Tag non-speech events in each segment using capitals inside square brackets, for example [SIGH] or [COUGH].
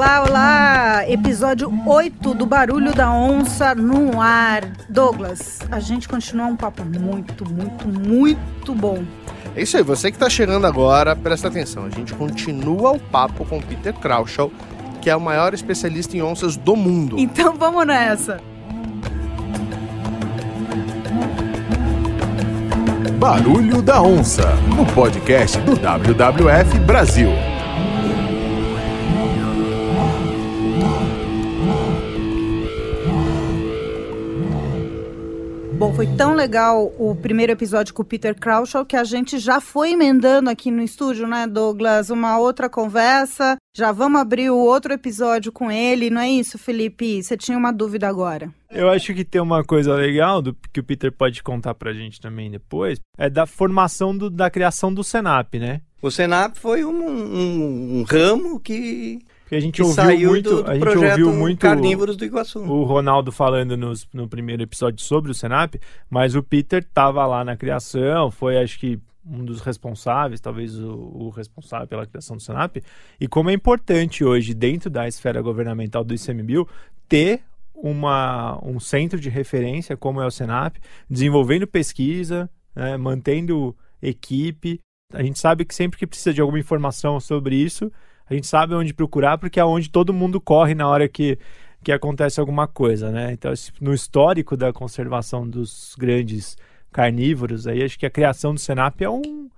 Olá, olá! Episódio 8 do Barulho da Onça no ar. Douglas, a gente continua um papo muito, muito, muito bom. É isso aí, você que está chegando agora, presta atenção. A gente continua o papo com Peter Kraushaw, que é o maior especialista em onças do mundo. Então vamos nessa! Barulho da Onça, no podcast do WWF Brasil. Bom, foi tão legal o primeiro episódio com o Peter Kraushaw que a gente já foi emendando aqui no estúdio, né, Douglas? Uma outra conversa. Já vamos abrir o outro episódio com ele, não é isso, Felipe? Você tinha uma dúvida agora. Eu acho que tem uma coisa legal do, que o Peter pode contar pra gente também depois, é da formação do, da criação do Senap, né? O Senap foi um, um, um ramo que porque a gente ouviu muito, do, do a gente ouviu muito Carnívoros do Iguaçu. O Ronaldo falando nos, no primeiro episódio sobre o Senap, mas o Peter estava lá na criação, foi acho que um dos responsáveis, talvez o, o, responsável pela criação do Senap, e como é importante hoje, dentro da esfera governamental do ICMBio, ter uma, um centro de referência como é o Senap, desenvolvendo pesquisa, né, mantendo equipe. A gente sabe que sempre que precisa de alguma informação sobre isso, a gente sabe onde procurar porque é onde todo mundo corre na hora que, que acontece alguma coisa, né? Então, no histórico da conservação dos grandes carnívoros, aí acho que a criação do Senap é um,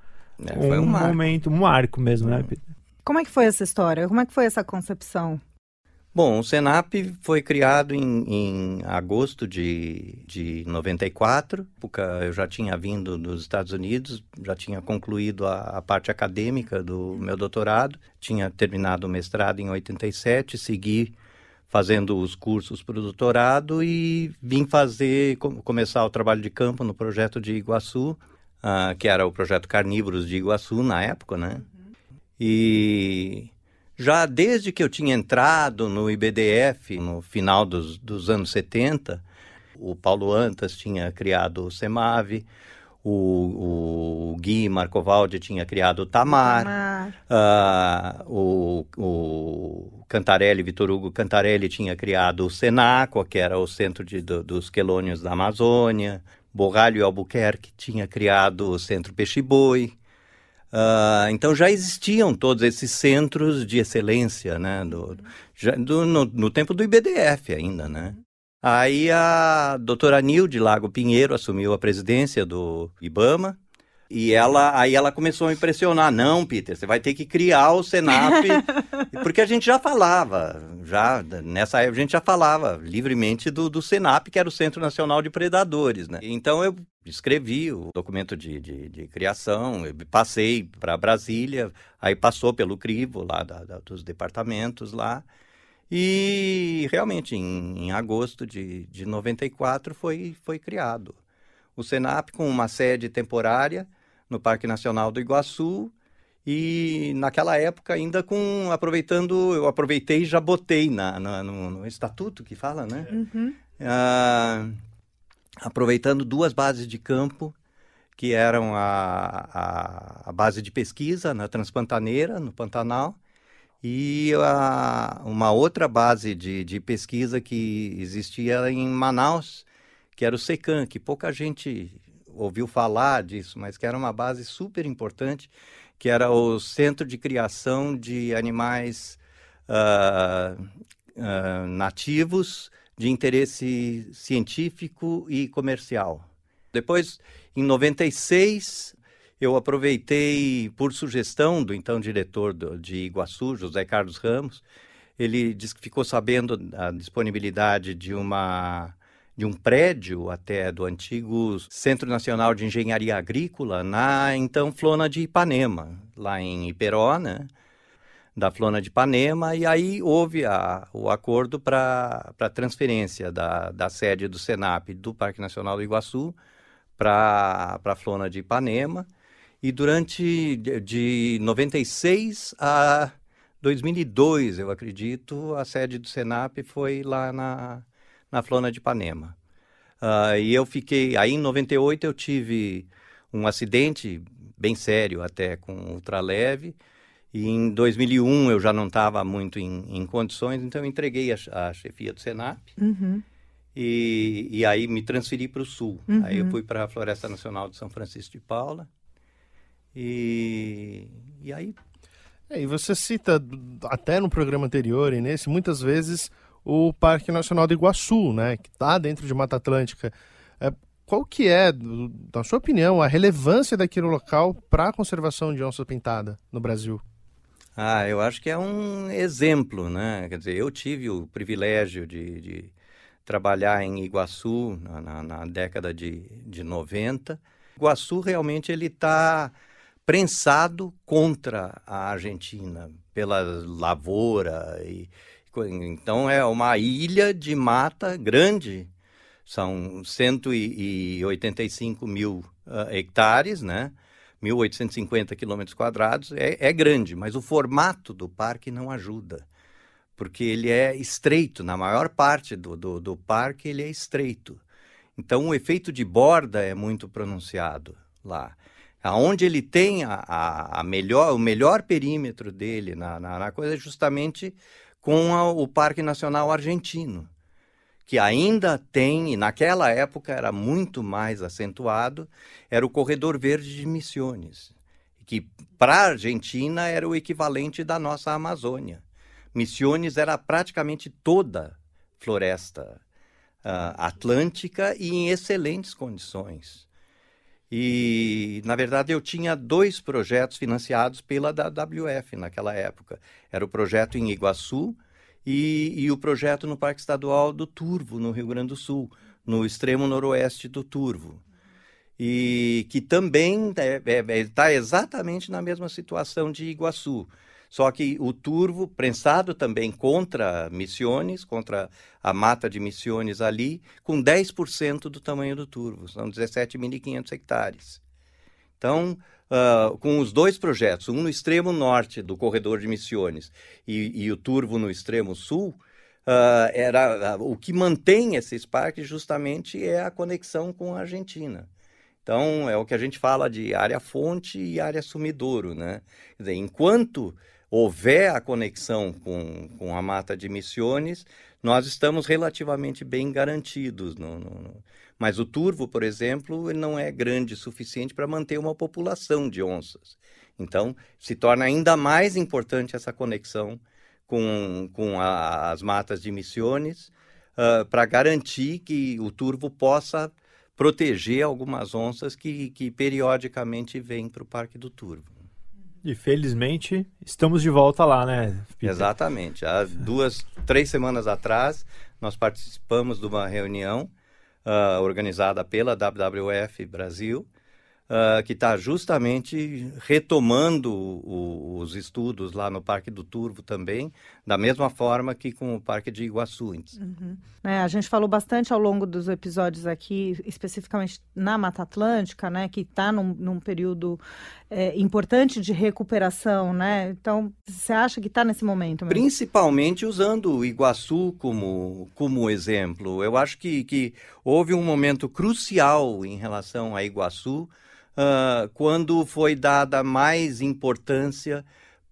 é, um, um momento, um marco mesmo, né, Peter? Como é que foi essa história? Como é que foi essa concepção? Bom, o Senap foi criado em, em agosto de, de 94. Eu já tinha vindo dos Estados Unidos, já tinha concluído a, a, parte acadêmica do meu doutorado, tinha terminado o mestrado em 87, segui fazendo os cursos para o doutorado e vim fazer, começar o trabalho de campo no projeto de Iguaçu, uh, que era o projeto Carnívoros de Iguaçu na época, né? Uhum. E já desde que eu tinha entrado no IBDF, no final dos, dos anos 70, o Paulo Antas tinha criado o SEMAV, o, o Gui Marcovaldi tinha criado o Tamar, Tamar. Uh, o, o Cantarelli, Vitor Hugo Cantarelli tinha criado o Senaco, que era o centro de, do, dos quelônios da Amazônia, Borralho Albuquerque tinha criado o Centro Peixe Boi, Uh, então já existiam todos esses centros de excelência, né? Do, já, do, no, no, tempo do IBDF ainda, né? Aí a doutora Nilde Lago Pinheiro assumiu a presidência do IBAMA e ela, aí ela começou a impressionar. Não, Peter, você vai ter que criar o Senap. [LAUGHS] porque a gente já falava, já nessa época a gente já falava livremente do, do Senap, que era o Centro Nacional de Predadores, né? Então eu escrevi o documento de, de, de criação, passei para Brasília, aí passou pelo crivo lá da, da, dos departamentos lá. E realmente, em, em agosto de, de 94, foi, foi criado o Senap com uma sede temporária no Parque Nacional do Iguaçu. E naquela época, ainda com. aproveitando, eu aproveitei e já botei na, na no, no, estatuto que fala, né? Uhum. Ah, aproveitando duas bases de campo, que eram a, a, a, base de pesquisa na Transpantaneira, no Pantanal, e a, uma outra base de, de pesquisa que existia em Manaus, que era o SECAM, que pouca gente ouviu falar disso, mas que era uma base super importante, que era o Centro de Criação de Animais uh, uh, Nativos de Interesse Científico e Comercial. Depois, em 96, eu aproveitei, por sugestão do então diretor do, de Iguaçu, José Carlos Ramos, ele disse que ficou sabendo da disponibilidade de uma de um prédio até do antigo Centro Nacional de Engenharia Agrícola na então Flona de Ipanema, lá em Iperó, né? Da Flona de Ipanema, e aí houve a, o acordo para a transferência da, da sede do Senap do Parque Nacional do Iguaçu para a Flona de Ipanema. E durante de, de 96 a 2002, eu acredito, a sede do Senap foi lá na, na Flona de Ipanema. Uh, e eu fiquei. Aí em 98 eu tive um acidente bem sério até com ultraleve E em 2001 eu já não estava muito em, em, condições, então eu entreguei a, a chefia do Senap. Uhum. E, e, aí me transferi para o sul. Uhum. Aí eu fui para a Floresta Nacional de São Francisco de Paula. E, e aí. É, e você cita até no programa anterior e nesse, muitas vezes, o Parque Nacional do Iguaçu, né? Que está dentro de Mata Atlântica. É, qual que é, na sua opinião, a relevância daquele local para a conservação de onça pintada no Brasil? Ah, eu acho que é um exemplo, né? Quer dizer, eu tive o privilégio de, de trabalhar em Iguaçu na, na, na, década de, de 90. Iguaçu realmente ele está prensado contra a Argentina pela lavoura e então é uma ilha de mata grande, são 185 mil uh, hectares, né? 1.850 quilômetros quadrados, é, é grande, mas o formato do parque não ajuda, porque ele é estreito, na maior parte do, do, do parque ele é estreito. Então o efeito de borda é muito pronunciado lá. Aonde ele tem a, a, a melhor, o melhor perímetro dele na, na, na coisa é justamente com a, o Parque Nacional Argentino que ainda tem, e naquela época era muito mais acentuado, era o Corredor Verde de Missões, que para a Argentina era o equivalente da nossa Amazônia. Missões era praticamente toda floresta uh, atlântica e em excelentes condições. E, na verdade, eu tinha dois projetos financiados pela WWF naquela época. Era o projeto em Iguaçu, e, e o projeto no Parque Estadual do Turvo, no Rio Grande do Sul, no extremo noroeste do Turvo. E que também está é, é, é tá exatamente na mesma situação de Iguaçu. Só que o turvo, prensado também contra Missiones, contra a mata de Missiones ali, com 10% do tamanho do turvo, são 17.500 hectares. Então, uh, com os dois projetos, um no extremo norte do corredor de Missões e, e o Turvo no extremo sul, uh, era uh, o que mantém esses parques justamente é a conexão com a Argentina. Então, é o que a gente fala de área fonte e área sumidouro, né? Dizer, enquanto houver a conexão com, com a mata de Missões, nós estamos relativamente bem garantidos no, no, mas o turvo, por exemplo, ele não é grande o suficiente para manter uma população de onças. Então, se torna ainda mais importante essa conexão com, com a, as matas de Missões uh, para garantir que o turvo possa proteger algumas onças que, que periodicamente vêm para o Parque do Turvo. E felizmente estamos de volta lá, né? Peter? Exatamente. Há duas, três semanas atrás, nós participamos de uma reunião uh, organizada pela WWF Brasil, uh, que está justamente retomando o, os estudos lá no Parque do Turvo também, da mesma forma que com o Parque de Iguaçu. Uhum. É, a gente falou bastante ao longo dos episódios aqui, especificamente na Mata Atlântica, né, que está num, num, período é, importante de recuperação, né? Então, você acha que está nesse momento? Mesmo? Principalmente usando o Iguaçu como, como exemplo. Eu acho que, que houve um momento crucial em relação a Iguaçu, uh, quando foi dada mais importância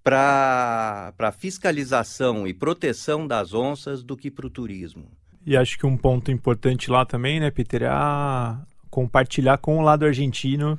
para a fiscalização e proteção das onças do que para o turismo. E acho que um ponto importante lá também, né, Peter, é a compartilhar com o lado argentino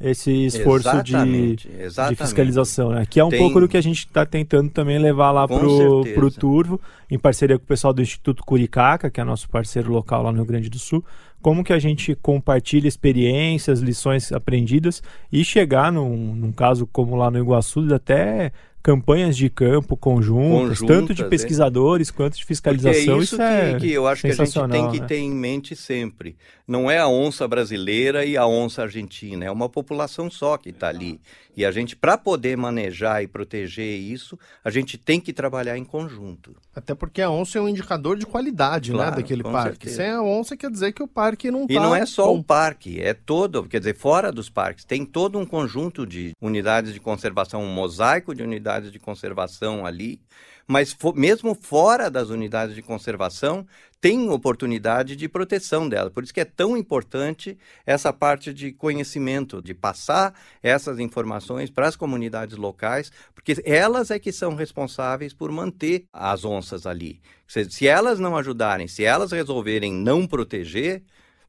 esse esforço exatamente, de, exatamente. de, fiscalização, né? Que é um Tem... pouco do que a gente está tentando também levar lá para o Turvo, em parceria com o pessoal do Instituto Curicaca, que é nosso parceiro local lá no Rio Grande do Sul, como que a gente compartilha experiências, lições aprendidas e chegar num, num caso como lá no Iguaçu, até campanhas de campo conjuntas, conjuntas tanto de é. pesquisadores é. quanto de fiscalização. Porque é isso, isso que, é que, eu acho que a gente tem que né? ter em mente sempre. Não é a onça brasileira e a onça argentina, é uma população só que está ali. E a gente, para poder manejar e proteger isso, a gente tem que trabalhar em conjunto. Até porque a onça é um indicador de qualidade né, claro, né, daquele parque. Certeza. Sem a onça quer dizer que o parque não está. E tá não é só bom. o parque, é todo, quer dizer, fora dos parques. Tem todo um conjunto de unidades de conservação, um mosaico de unidades de conservação ali. Mas mesmo fora das unidades de conservação, tem oportunidade de proteção dela. Por isso que é tão importante essa parte de conhecimento, de passar essas informações para as comunidades locais, porque elas é que são responsáveis por manter as onças ali. Se, elas não ajudarem, se elas resolverem não proteger,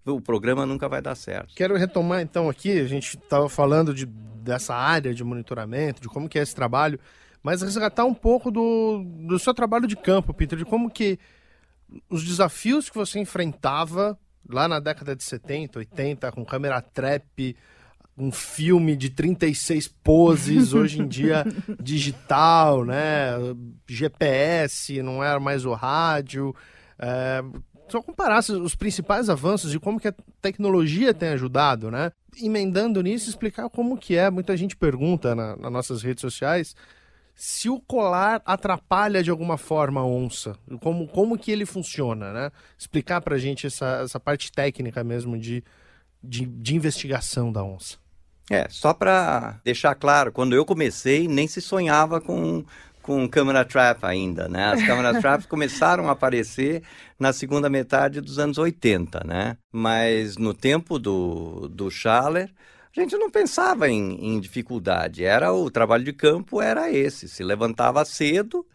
o programa nunca vai dar certo. Quero retomar então aqui, a gente estava falando de, dessa área de monitoramento, de como que é esse trabalho, mas resgatar um pouco do, do seu trabalho de campo, Peter, de como que os desafios que você enfrentava lá na década de 70, 80, com câmera trap, um filme de 36 poses, [LAUGHS] hoje em dia digital, né? GPS, não era mais o rádio. É, só comparar os principais avanços e como que a tecnologia tem ajudado, né? Emendando nisso, explicar como que é. Muita gente pergunta na, nas nossas redes sociais se o colar atrapalha de alguma forma a onça, como, como que ele funciona, né? Explicar pra gente essa, essa parte técnica mesmo de, de, de investigação da onça. É, só para deixar claro, quando eu comecei, nem se sonhava com, com câmera trap ainda, né? As câmeras [LAUGHS] trap começaram a aparecer na segunda metade dos anos 80, né? Mas no tempo do, do Schaller, a gente não pensava em, em dificuldade. Era o trabalho de campo era esse. Se levantava cedo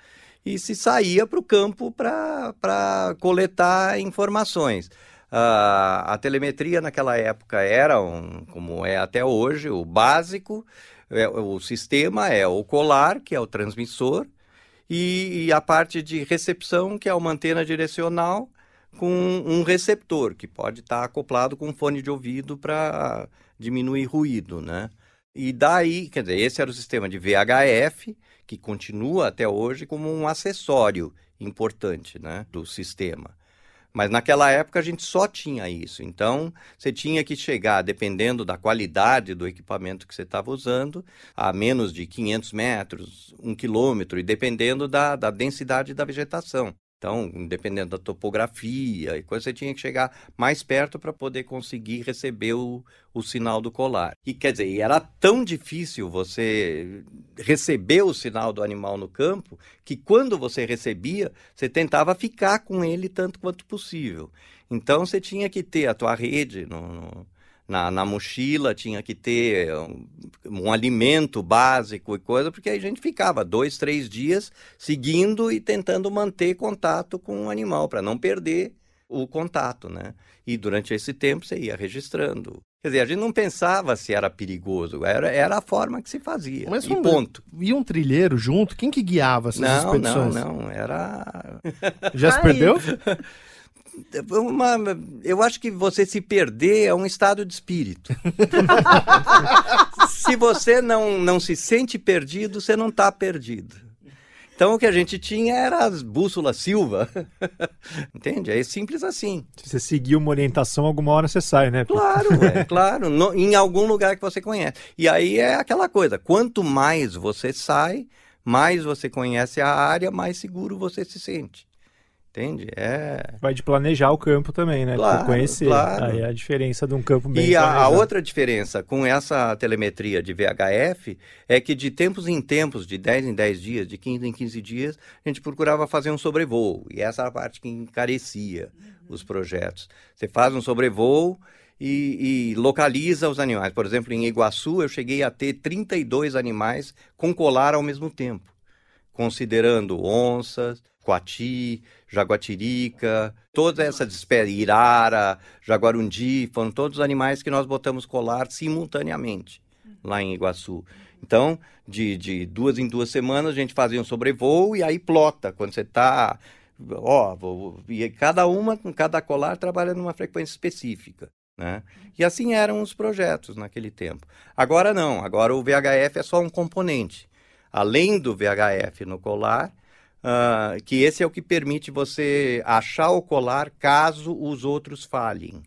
e se saía para o campo para coletar informações. Uh, a telemetria naquela época era, um, como é até hoje, o básico. É, o sistema é o colar, que é o transmissor, e, e, a parte de recepção, que é uma antena direcional, com um receptor, que pode estar tá acoplado com um fone de ouvido para diminuir ruído, né? E daí, quer dizer, esse era o sistema de VHF, que continua até hoje como um acessório importante né, do sistema. Mas naquela época a gente só tinha isso. Então, você tinha que chegar, dependendo da qualidade do equipamento que você estava usando, a menos de 500 metros, um quilômetro, e dependendo da, da densidade da vegetação. Então, dependendo da topografia e coisa, você tinha que chegar mais perto para poder conseguir receber o, o sinal do colar. E quer dizer, era tão difícil você receber o sinal do animal no campo que quando você recebia, você tentava ficar com ele tanto quanto possível. Então, você tinha que ter a tua rede no, no na, na mochila, tinha que ter um, um, alimento básico e coisa, porque aí a gente ficava dois, três dias seguindo e tentando manter contato com o animal, para não perder o contato, né? E durante esse tempo você ia registrando. Quer dizer, a gente não pensava se era perigoso, era, era a forma que se fazia. Mas e ponto. E um trilheiro junto? Quem que guiava essas não, expedições? Não, não, era. Já se perdeu? [LAUGHS] uma, eu acho que você se perder é um estado de espírito. [LAUGHS] se você não, não se sente perdido, você não está perdido. Então o que a gente tinha era as bússolas Silva. [LAUGHS] Entende? É simples assim. Se você seguir uma orientação, alguma hora você sai, né? Claro, é, claro. No, em algum lugar que você conhece. E aí é aquela coisa: quanto mais você sai, mais você conhece a área, mais seguro você se sente. Entende? É... Vai de planejar o campo também, né? Claro, conhecer. Claro. Aí é a diferença de um campo bem E a, a, outra diferença com essa telemetria de VHF é que de tempos em tempos, de 10 em 10 dias, de 15 em 15 dias, a gente procurava fazer um sobrevoo. E essa era a parte que encarecia uhum. os projetos. Você faz um sobrevoo e, e localiza os animais. Por exemplo, em Iguaçu, eu cheguei a ter 32 animais com colar ao mesmo tempo, considerando onças, coati, jaguatirica, todas essas espécies, irara, jaguarundi, foram todos animais que nós botamos colar simultaneamente lá em Iguaçu. Então, de, de duas em duas semanas, a gente fazia um sobrevoo e aí plota, quando você está... Ó, e cada uma, cada colar trabalha numa frequência específica. Né? E assim eram os projetos naquele tempo. Agora não, agora o VHF é só um componente. Além do VHF no colar, uh, que esse é o que permite você achar o colar caso os outros falhem,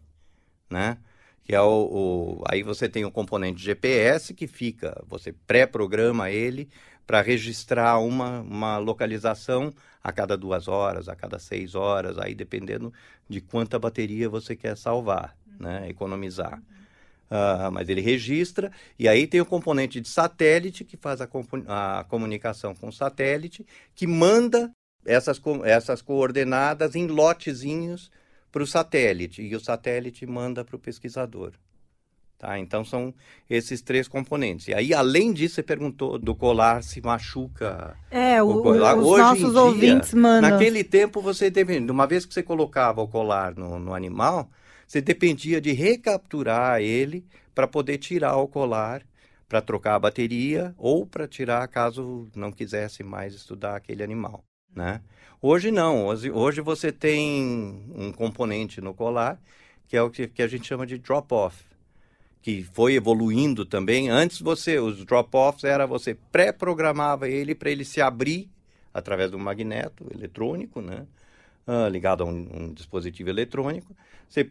né? Que é o, o aí você tem o componente GPS que fica, você pré-programa ele para registrar uma, uma localização a cada duas horas, a cada seis horas, aí dependendo de quanta bateria você quer salvar, né? Economizar. Uh, mas ele registra, e aí tem o componente de satélite, que faz a, a comunicação com o satélite, que manda essas, essas coordenadas em lotezinhos para o satélite e o satélite manda para o pesquisador. Tá? Então são esses três componentes. E aí, além disso, você perguntou do colar se machuca. É, o, o colar. os Hoje nossos dia, ouvintes mandam. Naquele tempo, você teve, uma vez que você colocava o colar no, no animal, você dependia de recapturar ele para poder tirar o colar, para trocar a bateria ou para tirar caso não quisesse mais estudar aquele animal. Né? Hoje não, hoje, hoje você tem um componente no colar que é o que, que a gente chama de drop-off que foi evoluindo também. Antes você, os drop-offs era você pré-programava ele para ele se abrir através do magneto eletrônico, né? Ah, ligado a um, um, dispositivo eletrônico. Você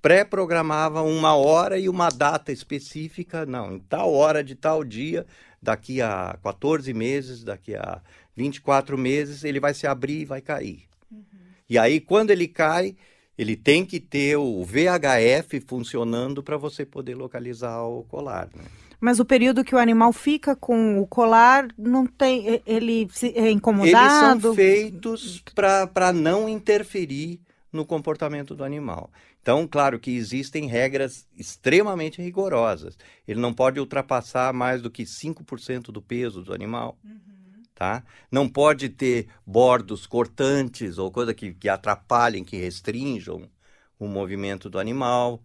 pré-programava uma hora e uma data específica, não, em tal hora de tal dia, daqui a 14 meses, daqui a 24 meses, ele vai se abrir e vai cair. Uhum. E aí, quando ele cai, ele tem que ter o VHF funcionando para você poder localizar o colar. Né? Mas o período que o animal fica com o colar não tem. Ele é incomodado? Eles são feitos para não interferir no comportamento do animal. Então, claro que existem regras extremamente rigorosas. Ele não pode ultrapassar mais do que 5% do peso do animal. Uhum tá? Não pode ter bordos cortantes ou coisa que, que atrapalhem, que restringam o movimento do animal,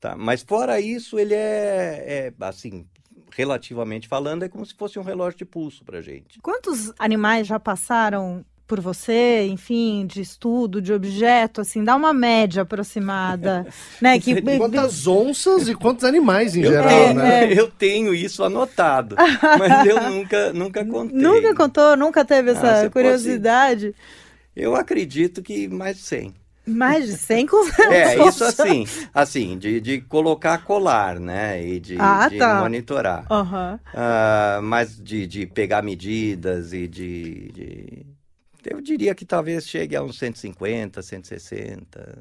tá? Mas fora isso, ele é, é assim, relativamente falando, é como se fosse um relógio de pulso para gente. Quantos animais já passaram por você, enfim, de estudo, de objeto, assim, dá uma média aproximada, [LAUGHS] né? Que... Quantas onças e quantos animais em eu geral, tenho, né? É, [LAUGHS] eu tenho isso anotado, mas eu nunca, nunca [LAUGHS] contei. Nunca contou, nunca teve essa ah, curiosidade? Pode... Eu acredito que mais de 100. Mais de 100 com É, isso assim, assim, de, de colocar colar, né? E de, ah, de tá. monitorar. Uhum. Uh, mas de, de pegar medidas e de, de eu diria que talvez chegue a uns 150, 160.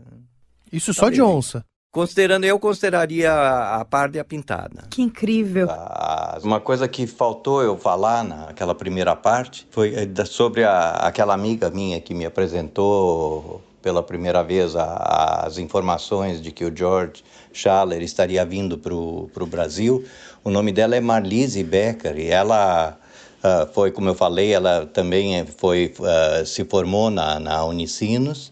Isso só de onça? Considerando, eu consideraria a parda e a pintada. Que incrível. Ah, uma coisa que faltou eu falar naquela primeira parte foi eh, sobre a, aquela amiga minha que me apresentou pela primeira vez a, as informações de que o George Schaller estaria vindo para o Brasil. O nome dela é Marlise Becker e ela Uh, foi, como eu falei, ela também foi, uh, se formou na, na Unicinos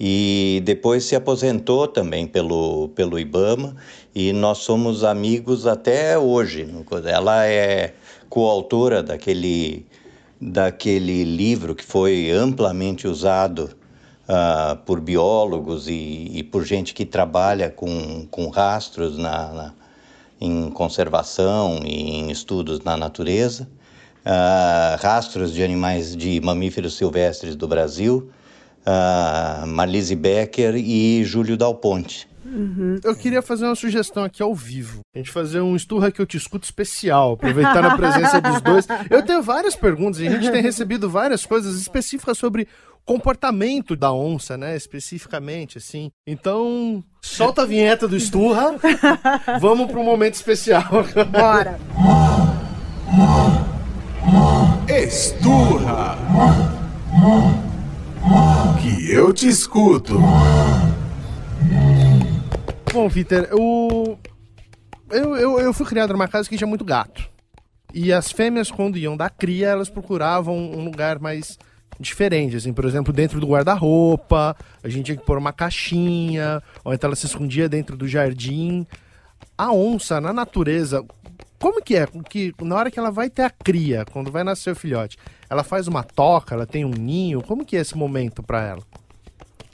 e depois se aposentou também pelo, pelo IBAMA e nós somos amigos até hoje. Ela é coautora daquele, daquele livro que foi amplamente usado uh, por biólogos e, e, por gente que trabalha com, com rastros na, na, em conservação e em estudos na natureza uh, rastros de animais de mamíferos silvestres do Brasil, uh, Marlise Becker e Júlio Dal Ponte. Uhum. Eu queria fazer uma sugestão aqui ao vivo. A gente fazer um Esturra que eu te escuto especial, aproveitar a [LAUGHS] presença dos dois. Eu tenho várias perguntas e a gente tem recebido várias coisas específicas sobre comportamento da onça, né? Especificamente, assim. Então, solta a vinheta do Esturra. [LAUGHS] Vamos para um momento especial. Bora! Esturra. Que eu te escuto. Bom, Peter, eu... Eu, eu, eu fui criado numa casa que tinha muito gato. E as fêmeas, quando iam dar cria, elas procuravam um lugar mais diferente, assim, por exemplo, dentro do guarda-roupa, a gente tinha que pôr uma caixinha, ou então ela se escondia dentro do jardim. A onça, na natureza, como que é? Que na hora que ela vai ter a cria, quando vai nascer o filhote, ela faz uma toca, ela tem um ninho? Como que é esse momento para ela?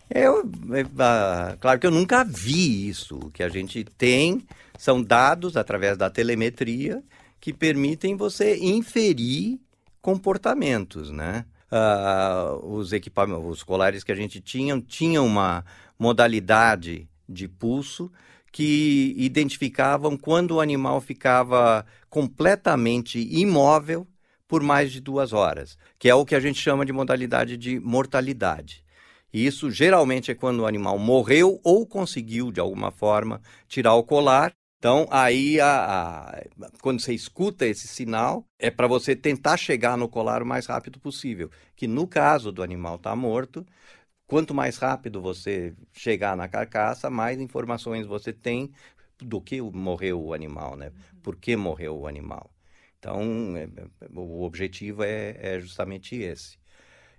Eu, é, ah, claro que eu nunca vi isso. O que a gente tem são dados através da telemetria que permitem você inferir comportamentos, né? Uh, os equipamentos, os colares que a gente tinha, tinham uma modalidade de pulso que identificavam quando o animal ficava completamente imóvel por mais de duas horas, que é o que a gente chama de modalidade de mortalidade. E isso geralmente é quando o animal morreu ou conseguiu, de alguma forma, tirar o colar Então, aí, a, a, quando você escuta esse sinal, é para você tentar chegar no colar o mais rápido possível. Que no caso do animal estar tá morto, quanto mais rápido você chegar na carcaça, mais informações você tem do que morreu o animal, né? Por que morreu o animal. Então, é, é, o objetivo é, é justamente esse.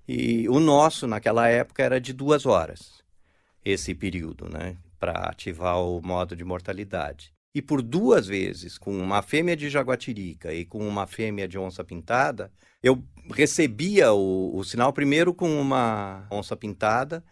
E o nosso, naquela época, era de duas horas, esse período, né? Para ativar o modo de mortalidade. E por duas vezes, com uma fêmea de jaguatirica e com uma fêmea de onça pintada, eu recebia o, o sinal primeiro com uma onça pintada,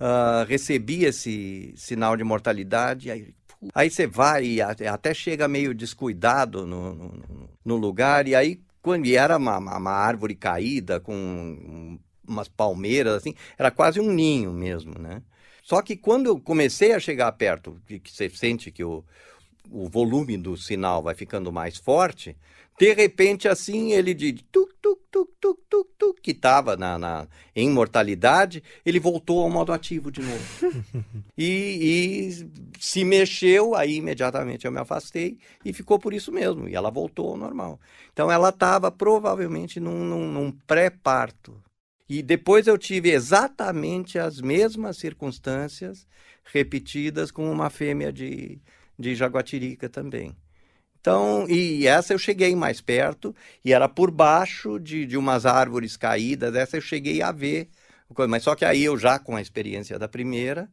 uh, recebia esse sinal de mortalidade, aí, aí você vai e até chega meio descuidado no, no, no lugar, e aí quando e era uma, uma, árvore caída com umas palmeiras assim, era quase um ninho mesmo, né? Só que quando eu comecei a chegar perto, que, você sente que o, o volume do sinal vai ficando mais forte, de repente, assim, ele de tuk, tuk, tuk, tuk, tuk, tuk, que estava na, na, em mortalidade, ele voltou ao modo ativo de novo. [LAUGHS] e, e, se mexeu, aí imediatamente eu me afastei e ficou por isso mesmo. E ela voltou ao normal. Então ela estava provavelmente num, num, num pré-parto. E depois eu tive exatamente as mesmas circunstâncias repetidas com uma fêmea de, de Jaguatirica também. Então, e essa eu cheguei mais perto, e era por baixo de, de umas árvores caídas, essa eu cheguei a ver. Mas só que aí eu já com a experiência da primeira,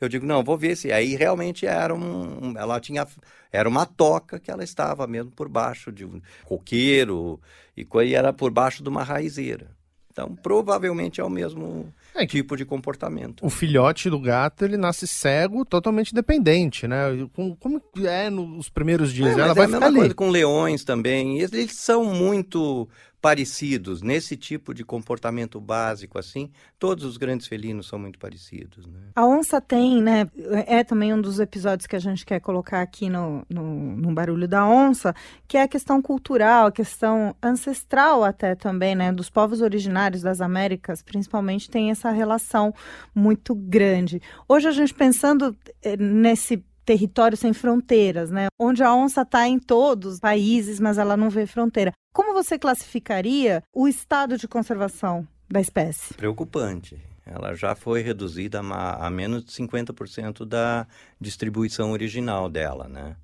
eu digo, não, vou ver se aí realmente era um, ela tinha, era uma toca que ela estava mesmo por baixo de um coqueiro, e, e era por baixo de uma raizeira. Então, provavelmente é o mesmo é, tipo de comportamento. O filhote do gato, ele nasce cego, totalmente dependente, né? Como, como é nos primeiros dias? É, ela é vai a mesma coisa com leões também. Eles são muito parecidos nesse tipo de comportamento básico assim todos os grandes felinos são muito parecidos né? a onça tem né é também um dos episódios que a gente quer colocar aqui no, no, no, barulho da onça que é a questão cultural a questão ancestral até também né dos povos originários das Américas principalmente tem essa relação muito grande hoje a gente pensando eh, nesse território sem fronteiras, né? Onde a onça está em todos os países, mas ela não vê fronteira. Como você classificaria o estado de conservação da espécie? Preocupante. Ela já foi reduzida a, a menos de 50% da distribuição original dela, né?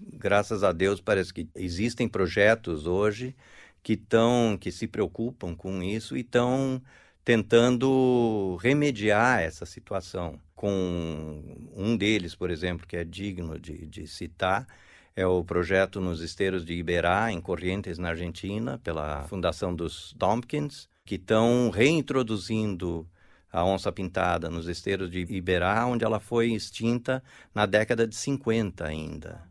Graças a Deus parece que existem projetos hoje que estão que se preocupam com isso e estão tentando remediar essa situação. Com um deles, por exemplo, que é digno de, de citar, é o projeto nos esteiros de Iberá, em Corrientes, na Argentina, pela Fundação dos Tompkins, que estão reintroduzindo a onça pintada nos esteiros de Iberá, onde ela foi extinta na década de 50 ainda.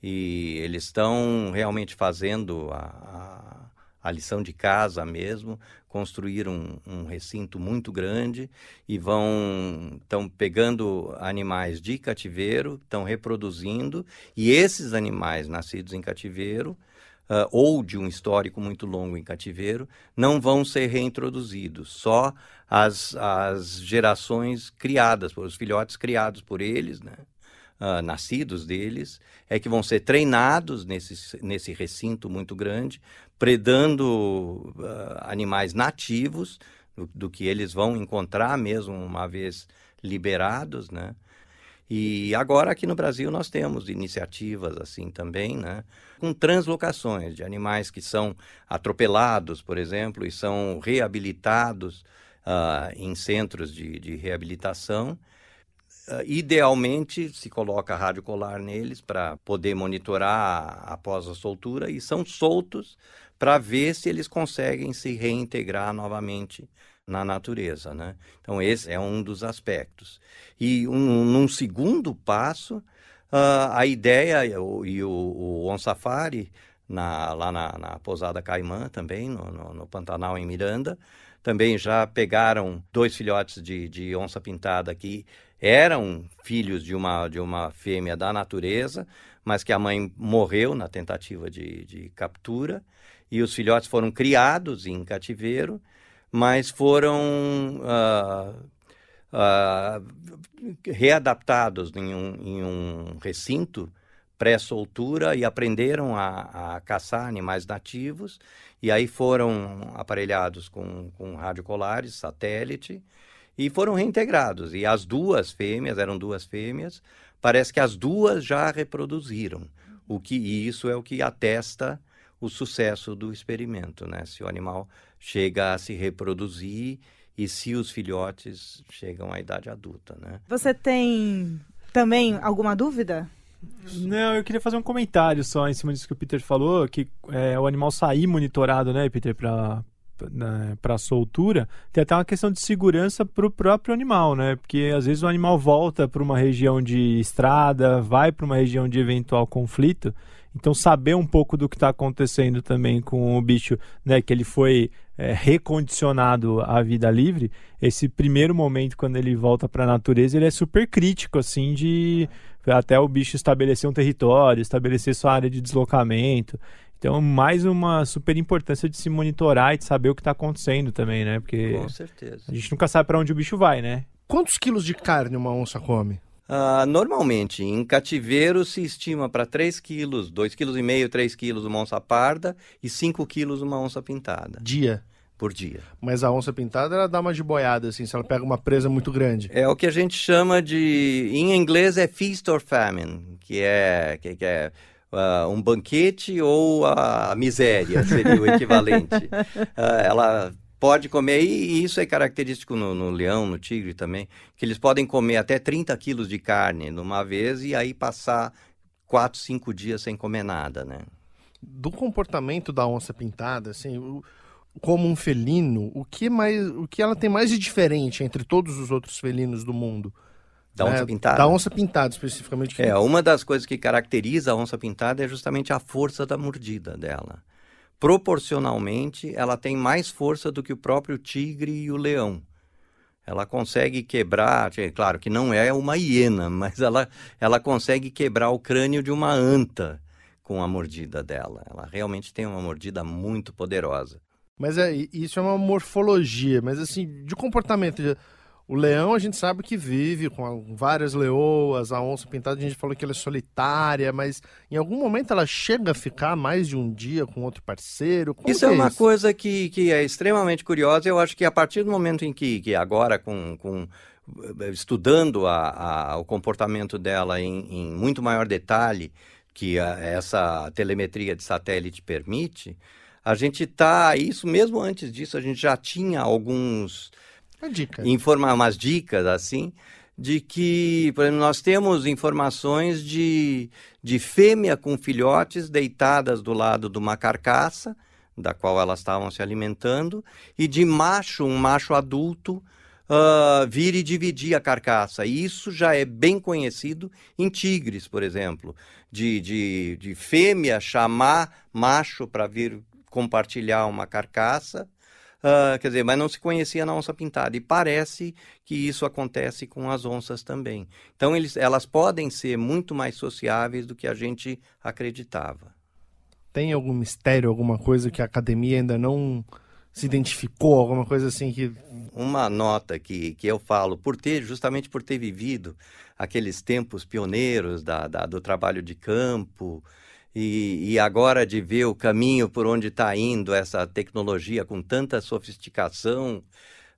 E eles estão realmente fazendo a, a lição de casa mesmo, construir um, um recinto muito grande e vão estão pegando animais de cativeiro, estão reproduzindo e esses animais nascidos em cativeiro Uh, ou de um histórico muito longo em cativeiro, não vão ser reintroduzidos. Só as, as gerações criadas, os filhotes criados por eles, né? Uh, nascidos deles, é que vão ser treinados nesse, nesse recinto muito grande, predando uh, animais nativos, do, do, que eles vão encontrar mesmo uma vez liberados, né? E agora aqui no Brasil nós temos iniciativas assim também, né? Com translocações de animais que são atropelados, por exemplo, e são reabilitados uh, em centros de, de reabilitação Uh, idealmente, se coloca rádio colar neles para poder monitorar após a soltura e são soltos para ver se eles conseguem se reintegrar novamente na natureza, né? Então esse é um dos aspectos. E um, num segundo passo, uh, a ideia e o, o, On Safari na, lá na, na pousada Caimã também no, no, no Pantanal em Miranda também já pegaram dois filhotes de, de onça pintada que eram filhos de uma, de uma fêmea da natureza, mas que a mãe morreu na tentativa de, de captura, e os filhotes foram criados em cativeiro, mas foram uh, uh, readaptados em um, em um recinto pré-soltura e aprenderam a, a, caçar animais nativos, e aí foram aparelhados com, com radiocolares, satélite, e foram reintegrados. E as duas fêmeas, eram duas fêmeas, parece que as duas já reproduziram. O que e isso é o que atesta o sucesso do experimento, né? Se o animal chega a se reproduzir e se os filhotes chegam à idade adulta, né? Você tem também alguma dúvida? Não, eu queria fazer um comentário só em cima disso que o Peter falou, que é, o animal sair monitorado, né, Peter, para né, para soltura, tem até uma questão de segurança para o próprio animal, né? Porque às vezes o animal volta para uma região de estrada, vai para uma região de eventual conflito. Então, saber um pouco do que está acontecendo também com o bicho, né? Que ele foi é, recondicionado à vida livre. Esse primeiro momento, quando ele volta para a natureza, ele é super crítico, assim, de até o bicho estabelecer um território, estabelecer sua área de deslocamento. Então, mais uma super importância de se monitorar e de saber o que está acontecendo também, né? Porque Com certeza. a gente nunca sabe para onde o bicho vai, né? Quantos quilos de carne uma onça come? Uh, normalmente, em cativeiro se estima para 3 quilos, 2,5 kg, 3 quilos uma onça parda e 5 quilos uma onça pintada. Dia? Por dia. Mas a onça pintada, ela dá uma de boiada, assim, se ela pega uma presa muito grande. É o que a gente chama de... Em inglês é feast or famine, que é... Que, que é uh, um banquete ou a miséria seria o equivalente. uh, [LAUGHS] ela pode comer, e isso é característico no, no, leão, no tigre também, que eles podem comer até 30 quilos de carne numa vez e aí passar 4, 5 dias sem comer nada, né? Do comportamento da onça pintada, assim, o, como um felino, o que mais, o que ela tem mais de diferente entre todos os outros felinos do mundo? Da onça é, pintada? Da onça pintada, especificamente. É, uma das coisas que caracteriza a onça pintada é justamente a força da mordida dela. Proporcionalmente, ela tem mais força do que o próprio tigre e o leão. Ela consegue quebrar, claro que não é uma hiena, [LAUGHS] mas ela, ela consegue quebrar o crânio de uma anta com a mordida dela. Ela realmente tem uma mordida muito poderosa. Mas é, isso é uma morfologia, mas assim, de comportamento. De o leão a gente sabe que vive com várias leoas, a onça pintada a gente falou que ela é solitária, mas em algum momento ela chega a ficar mais de um dia com outro parceiro? Como isso é, é uma isso? coisa que, que é extremamente curiosa. Eu acho que a partir do momento em que, que agora com, com estudando a, a, o comportamento dela em, em, muito maior detalhe que a, essa telemetria de satélite permite, a gente está, isso mesmo antes disso, a gente já tinha alguns uma dica. Informar umas dicas assim de que, por exemplo, nós temos informações de, de fêmea com filhotes deitadas do lado de uma carcaça, da qual elas estavam se alimentando, e de macho, um macho adulto, uh, vir e dividir a carcaça. E isso já é bem conhecido em tigres, por exemplo, de, de, de fêmea chamar macho para vir compartilhar uma carcaça Uh, quer dizer, mas não se conhecia na onça pintada. E parece que isso acontece com as onças também. Então, eles, elas podem ser muito mais sociáveis do que a gente acreditava. Tem algum mistério, alguma coisa que a academia ainda não se identificou, alguma coisa assim que. Uma nota que, que eu falo, por ter, justamente por ter vivido aqueles tempos pioneiros da, da do trabalho de campo, e, e, agora de ver o caminho por onde está indo essa tecnologia com tanta sofisticação,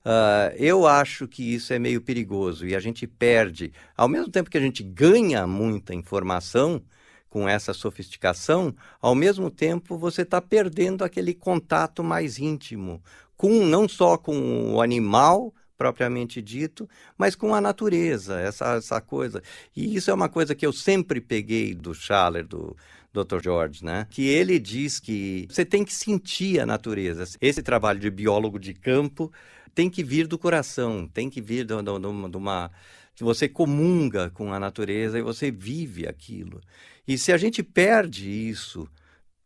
uh, eu acho que isso é meio perigoso e a gente perde, ao mesmo tempo que a gente ganha muita informação com essa sofisticação, ao mesmo tempo você está perdendo aquele contato mais íntimo com não só com o animal propriamente dito, mas com a natureza, essa, essa coisa. E isso é uma coisa que eu sempre peguei do Schaller, do, Dr. George, né? Que ele diz que você tem que sentir a natureza. Esse trabalho de biólogo de campo tem que vir do coração, tem que vir de, uma. Você comunga com a natureza e você vive aquilo. E se a gente perde isso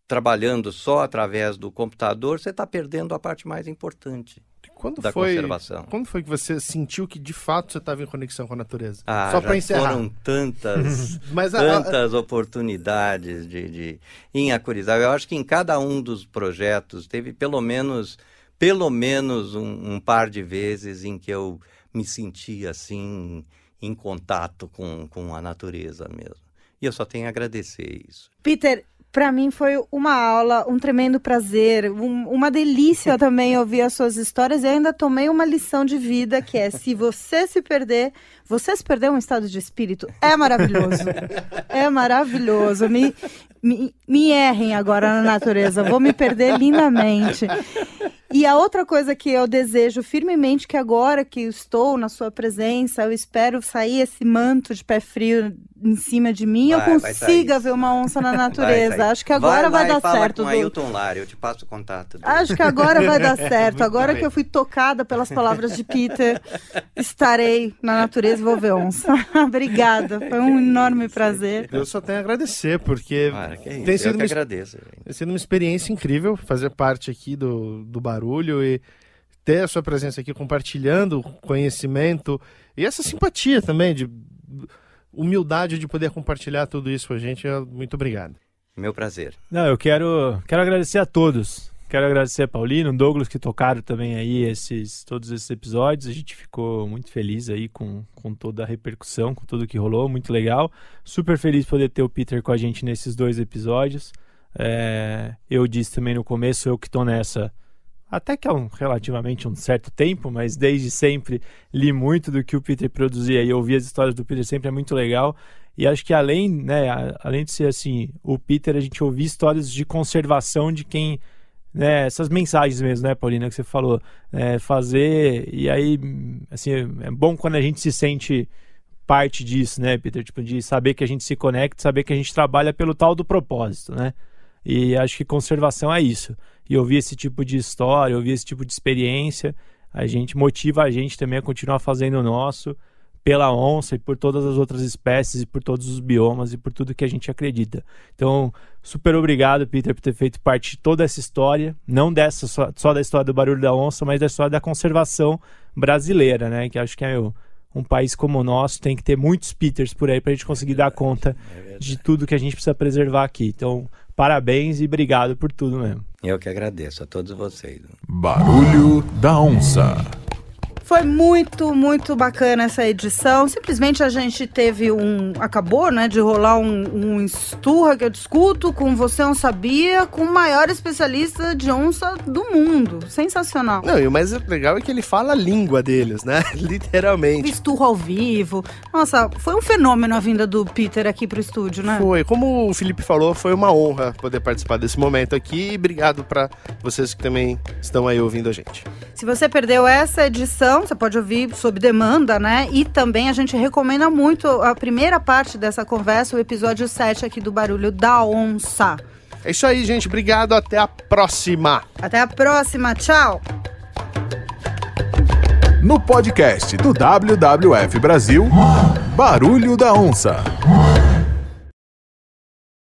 trabalhando só através do computador, você está perdendo a parte mais importante. Quando da foi, conservação. Quando foi que você sentiu que de fato você estava em conexão com a natureza? Ah, Só para encerrar. Foram tantas, [LAUGHS] Mas, tantas a, a... oportunidades de, de. Eu acho que em cada um dos projetos teve pelo menos pelo menos um, um par de vezes em que eu me senti assim em contato com, com a natureza mesmo. E eu só tenho a agradecer isso. Peter, para mim foi uma aula, um tremendo prazer, um, uma delícia [LAUGHS] também ouvir as suas histórias. E ainda tomei uma lição de vida que é se você se perder, você se perder um estado de espírito. É maravilhoso, [LAUGHS] é maravilhoso. Me, me, me errem agora na natureza, vou me perder lindamente. E a outra coisa que eu desejo firmemente que agora que estou na sua presença, eu espero sair esse manto de pé frio em cima de mim, Vai, eu consiga ver uma onça na [LAUGHS] natureza. Acho que agora vai, vai dar e fala certo. com Du. Ailton Lara, eu te passo o contato. dele. Acho que agora vai dar certo. Agora bem. que eu fui tocada pelas palavras de Peter, estarei na natureza e vou ver onça. [LAUGHS] Obrigada, foi um enorme prazer. Eu só tenho a agradecer, porque Cara, que isso, tem eu sido que uma agradeço. Tem sido uma experiência incrível fazer parte aqui do, do barulho e ter a sua presença aqui compartilhando conhecimento e essa simpatia também, de humildade de poder compartilhar tudo isso com a gente. Muito obrigado. Meu prazer. Não, eu quero, quero agradecer a todos. Quero agradecer a Paulino, Douglas, que tocaram também aí esses, todos esses episódios. A gente ficou muito feliz aí com, com toda a repercussão, com tudo que rolou, muito legal. Super feliz poder ter o Peter com a gente nesses dois episódios. É, eu disse também no começo, eu que estou nessa até que há um, relativamente um certo tempo, mas desde sempre li muito do que o Peter produzia e ouvir as histórias do Peter sempre é muito legal. E acho que além, né, além de ser assim, o Peter, a gente ouvir histórias de conservação de quem, né, essas mensagens mesmo, né, Paulina, que você falou, é, fazer, e aí, assim, é bom quando a gente se sente parte disso, né, Peter, tipo, de saber que a gente se conecta, saber que a gente trabalha pelo tal do propósito, né, e acho que conservação é isso. E ouvir esse tipo de história, ouvir esse tipo de experiência, a gente motiva a gente também a continuar fazendo o nosso pela onça e por todas as outras espécies e por todos os biomas e por tudo que a gente acredita. Então, super obrigado, Peter, por ter feito parte de toda essa história, não dessa só, só da história do barulho da onça, mas da história da conservação brasileira, né? Que acho que é um país como o nosso tem que ter muitos Peters por aí para a gente conseguir dar conta de tudo que a gente precisa preservar aqui. Então, parabéns e obrigado por tudo mesmo. Eu que agradeço a todos vocês. Barulho da onça. Foi muito, muito bacana essa edição. Simplesmente a gente teve um. Acabou, né, de rolar um, um esturra que eu discuto com Você Não Sabia, com o maior especialista de onça do mundo. Sensacional. Não, e o mais legal é que ele fala a língua deles, né? [LAUGHS] Literalmente. Esturro ao vivo. Nossa, foi um fenômeno a vinda do Peter aqui pro estúdio, né? Foi, como o Felipe falou, foi uma honra poder participar desse momento aqui. E obrigado para vocês que também estão aí ouvindo a gente. Se você perdeu essa edição, você pode ouvir sob demanda, né? E também a gente recomenda muito a primeira parte dessa conversa, o episódio 7 aqui do Barulho da Onça. É isso aí, gente. Obrigado. Até a próxima. Até a próxima, tchau! No podcast do WWF Brasil, Barulho da Onça.